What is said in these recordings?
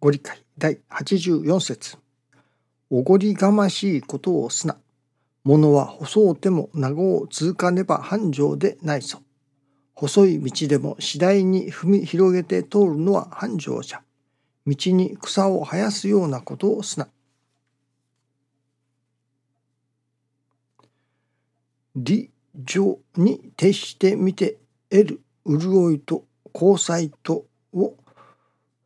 ご理解第84節おごりがましいことをすな。物は細うても長を続かねば繁盛でないぞ。細い道でも次第に踏み広げて通るのは繁盛じゃ。道に草を生やすようなことをすな。理情に徹してみて得る潤いと交際とを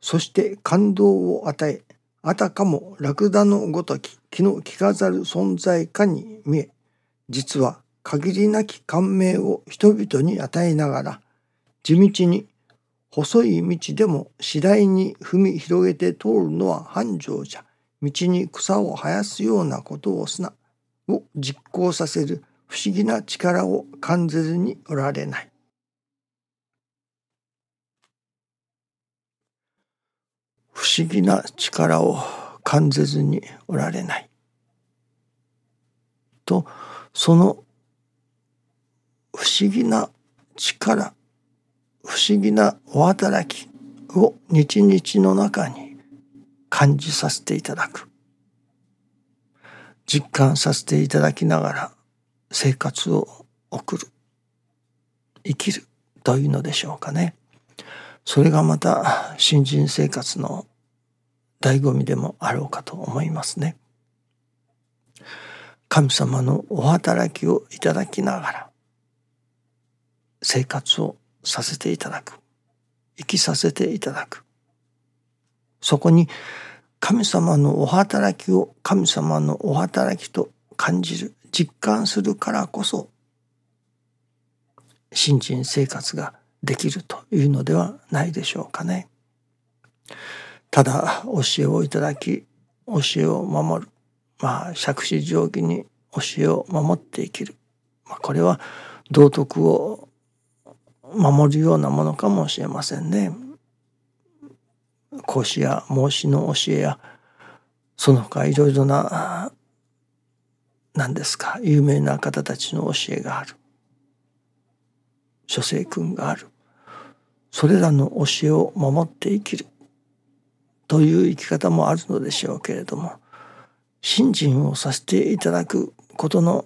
そして感動を与えあたかもラクダのごとき気の利かざる存在かに見え実は限りなき感銘を人々に与えながら地道に細い道でも次第に踏み広げて通るのは繁盛じゃ道に草を生やすようなことをすなを実行させる不思議な力を感じずにおられない。不思議な力を感じずにおられない。とその不思議な力不思議なお働きを日々の中に感じさせていただく実感させていただきながら生活を送る生きるというのでしょうかねそれがまた新人生活の醍醐味でもあろうかと思いますね。神様のお働きをいただきながら生活をさせていただく。生きさせていただく。そこに神様のお働きを神様のお働きと感じる実感するからこそ新人生活ができるというのではないでしょうかね。ただ教えをいただき教えを守るまあ杓子定規に教えを守って生きる、まあ、これは道徳を守るようなものかもしれませんね。講師や孟子の教えやその他いろいろな何ですか有名な方たちの教えがある諸聖君があるそれらの教えを守って生きるという生き方もあるのでしょうけれども信心をさせていただくことの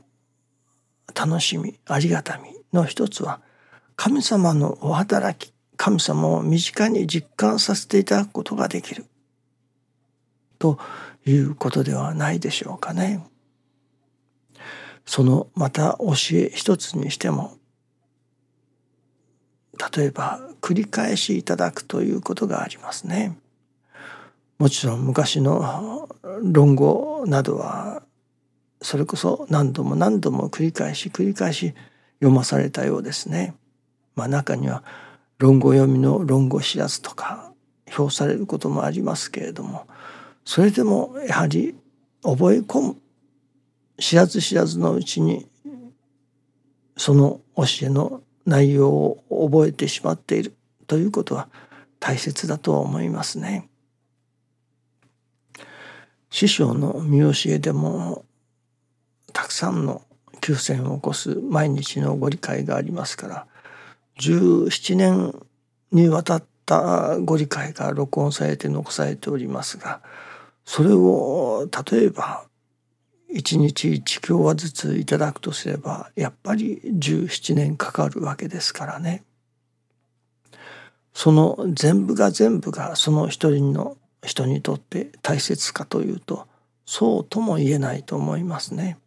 楽しみありがたみの一つは神様のお働き神様を身近に実感させていただくことができるということではないでしょうかね。そのまた教え一つにしても例えば繰り返しいただくということがありますね。もちろん昔の論語などはそれこそ何度も何度も繰り返し繰り返し読まされたようですね。まあ、中には論語読みの論語知らずとか評されることもありますけれどもそれでもやはり覚え込む知らず知らずのうちにその教えの内容を覚えてしまっているということは大切だと思いますね。師匠の見教えでもたくさんの休戦を起こす毎日のご理解がありますから17年にわたったご理解が録音されて残されておりますがそれを例えば1日1教話ずついただくとすればやっぱり17年かかるわけですからね。その全部が全部がその一人の人にとって大切かというとそうとも言えないと思いますね。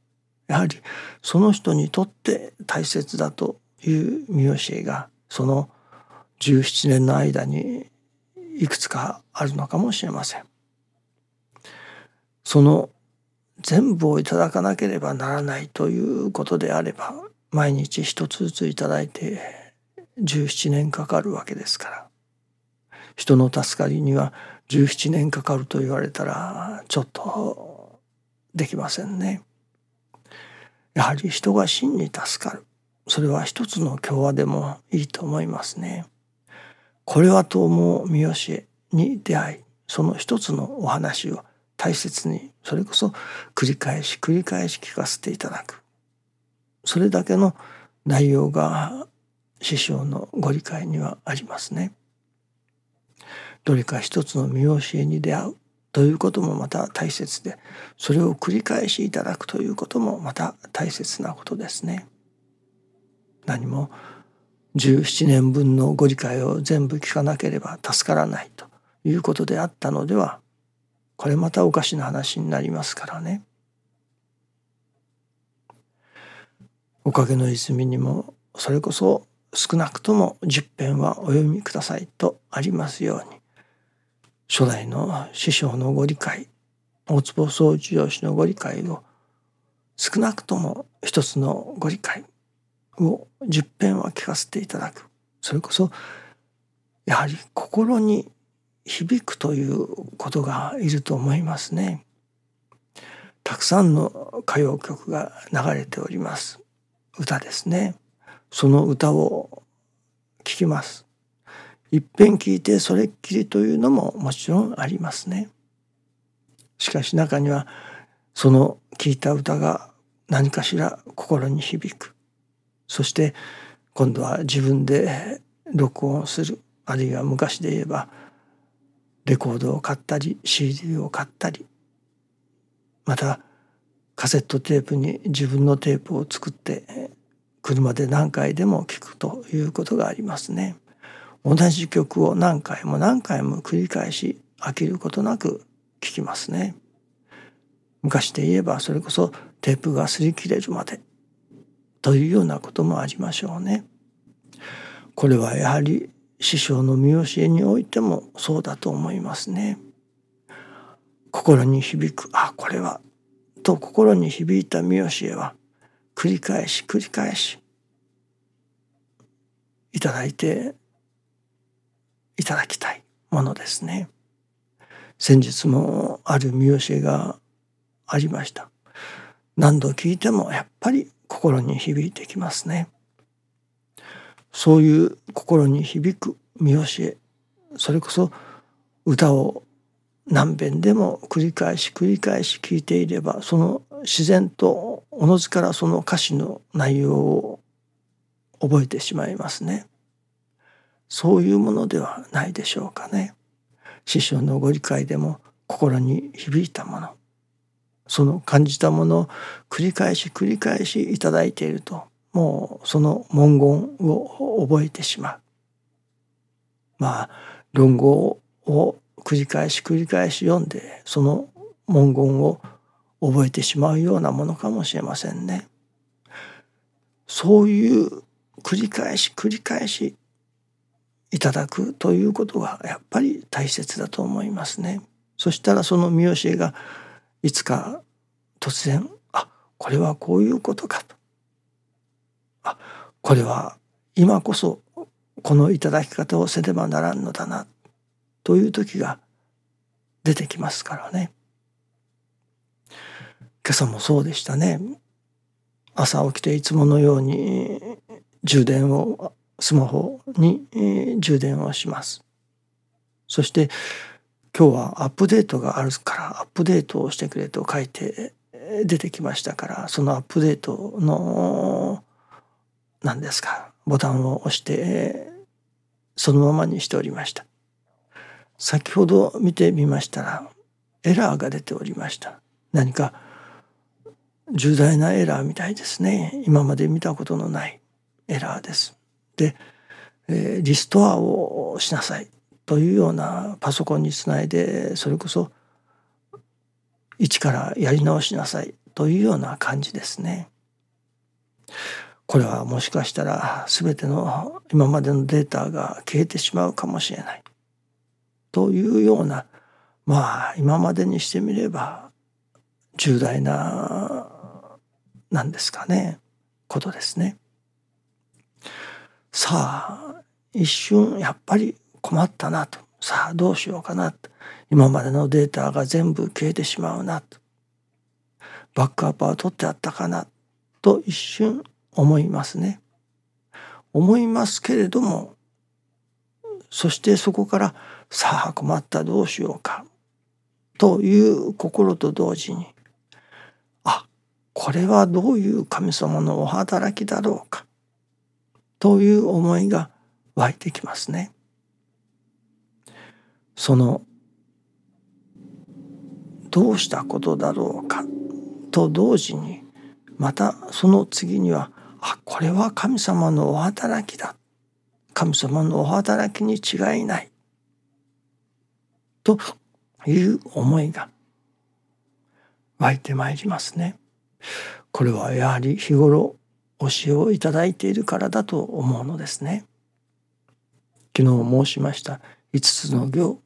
やはりその人にとって大切だという見教えがその17年の間にいくつかあるのかもしれません。その全部をいただかなければならないということであれば毎日一つずついただいて17年かかるわけですから人の助かりには17年かかると言われたらちょっとできませんね。やはり人が真に助かるそれは一つの共和でもいいと思いますね。これはと思う見教えに出会いその一つのお話を大切にそれこそ繰り返し繰り返し聞かせていただくそれだけの内容が師匠のご理解にはありますね。どれか一つの見教えに出会うということもまた大切でそれを繰り返しいただくということもまた大切なことですね。何も17年分のご理解を全部聞かなければ助からないということであったのではこれまたおかしな話になりますからね。おかげの泉にもそれこそ少なくとも10編はお読みくださいとありますように初代の師匠のご理解大坪総一郎氏のご理解を少なくとも一つのご理解を10編は聞かせていただくそれこそやはり心に響くということがいると思いますね。たくさんの歌謡曲が流れております歌ですねその歌を聴きますいっぺん聞いてそれっきりというのももちろんありますね。しかし中にはその聞いた歌が何かしら心に響くそして今度は自分で録音するあるいは昔で言えばレコードを買ったり CD を買ったりまたカセットテープに自分のテープを作って車で何回でも聞くということがありますね。同じ曲を何回も何回も繰り返し飽きることなく聴きますね。昔で言えばそれこそテープが擦り切れるまでというようなこともありましょうね。これはやはり師匠の見教えにおいてもそうだと思いますね。心に響くあこれはと心に響いた見教えは繰り返し繰り返しいただいていただきたいものですね。先日もある見教えがありました。何度聞いてもやっぱり心に響いてきますね。そういう心に響く見教えそれこそ歌を何遍でも繰り返し繰り返し聞いていればその自然とおのずからその歌詞の内容を覚えてしまいますね。そういうものではないでしょうかね。師匠のご理解でも心に響いたものその感じたものを繰り返し繰り返しいただいているともうその文言を覚えてしまう。まあ論語を繰り返し繰り返し読んでその文言を覚えてしまうようなものかもしれませんね。そういう繰り返し繰り返しいただくということがやっぱり大切だと思いますね。そしたらその見教えがいつか突然あこれはこういうことかとあこれは今こそこの頂き方をせねばならんのだなという時が出てきますからね。今朝もそうでしたね。朝起きていつものように充電をスマホに、充電をします。そして今日はアップデートがあるからアップデートをしてくれと書いて出てきましたからそのアップデートの何ですか？ボタンを押してそのままにしておりました。先ほど見てみましたらエラーが出ておりました。何か重大なエラーみたいですね。今まで見たことのないエラーです。で、えー、リストアをしなさい。というようなパソコンにつないでそれこそ一からやり直しなさい。というような感じですね。これはもしかしたら全ての今までのデータが消えてしまうかもしれない。というようなまあ今までにしてみれば重大ななんですかねことですね。さあ一瞬やっぱり困ったなと。さあどうしようかな。と今までのデータが全部消えてしまうなと。バックアップは取ってあったかな。と一瞬思いますね。思いますけれどもそしてそこからさあ困ったどうしようかという心と同時にあこれはどういう神様のお働きだろうかという思いが湧いてきますね。そのどうしたことだろうかと同時にまたその次にはあこれは神様のお働きだ。神様のお働きに違いない。という思いが。湧いてまいりますね。これはやはり日頃教えをいただいているからだと思うのですね。昨日申しました5つの行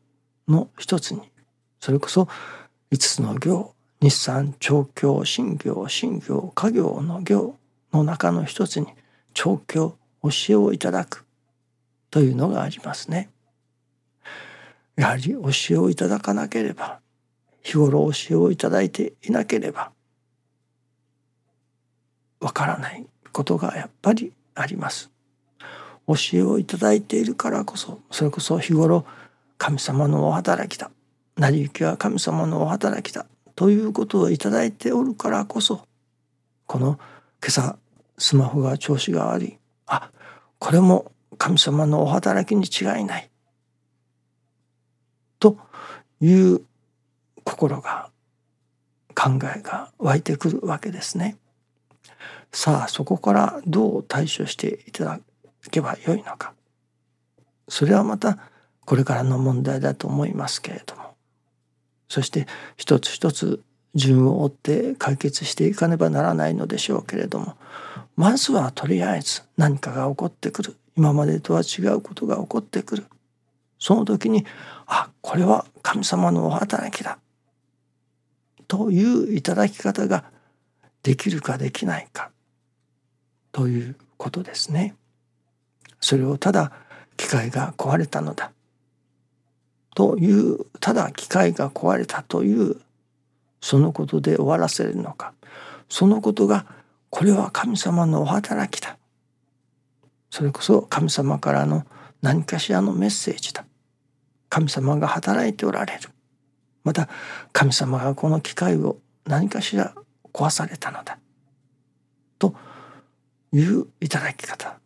の一つに。それこそ5つの行。日産調教新行新行家業の行。の中の一つに調教教えをいただくというのがありますね。やはり教えをいただかなければ日頃教えをいただいていなければわからないことがやっぱりあります。教えをいただいているからこそそれこそ日頃神様のお働きだ成り行きは神様のお働きだということをいただいておるからこそこの今朝スマホが調子が悪い。あこれも神様のお働きに違いない。という心が考えが湧いてくるわけですね。さあそこからどう対処していただけばよいのか。それはまたこれからの問題だと思いますけれども。そして一つ一つ順を追って解決していかねばならないのでしょうけれどもまずはとりあえず何かが起こってくる。今までとは違うことが起こってくる。その時にあこれは神様のお働きだ。といういただき方ができるかできないか。ということですね。それをただ機械が壊れたのだ。というただ機械が壊れたというそのことで終わらせるのか。そのことがこれは神様のお働きだ。それこそ神様からの何かしらのメッセージだ。神様が働いておられる。また神様がこの機械を何かしら壊されたのだ。といういただき方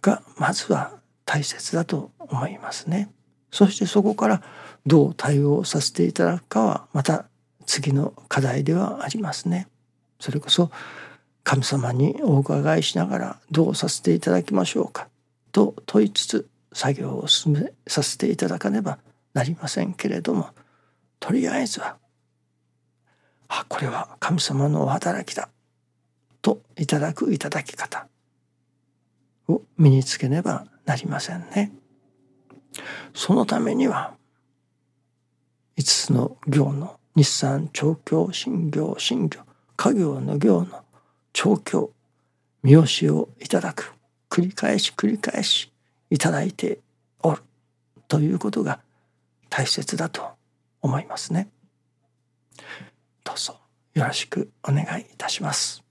がまずは大切だと思いますね。そしてそこからどう対応させていただくかはまた次の課題ではありますね。それこそ神様にお伺いしながらどうさせていただきましょうかと問いつつ作業を進めさせていただかねばなりませんけれどもとりあえずはあこれは神様のお働きだといただくいただき方を身につけねばなりませんね。そのためには5つの行の日産調教新行新行家業の行の調教見教えをいただく繰り返し繰り返しいただいておるということが大切だと思いますね。どうぞよろしくお願いいたします。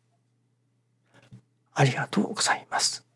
ありがとうございます。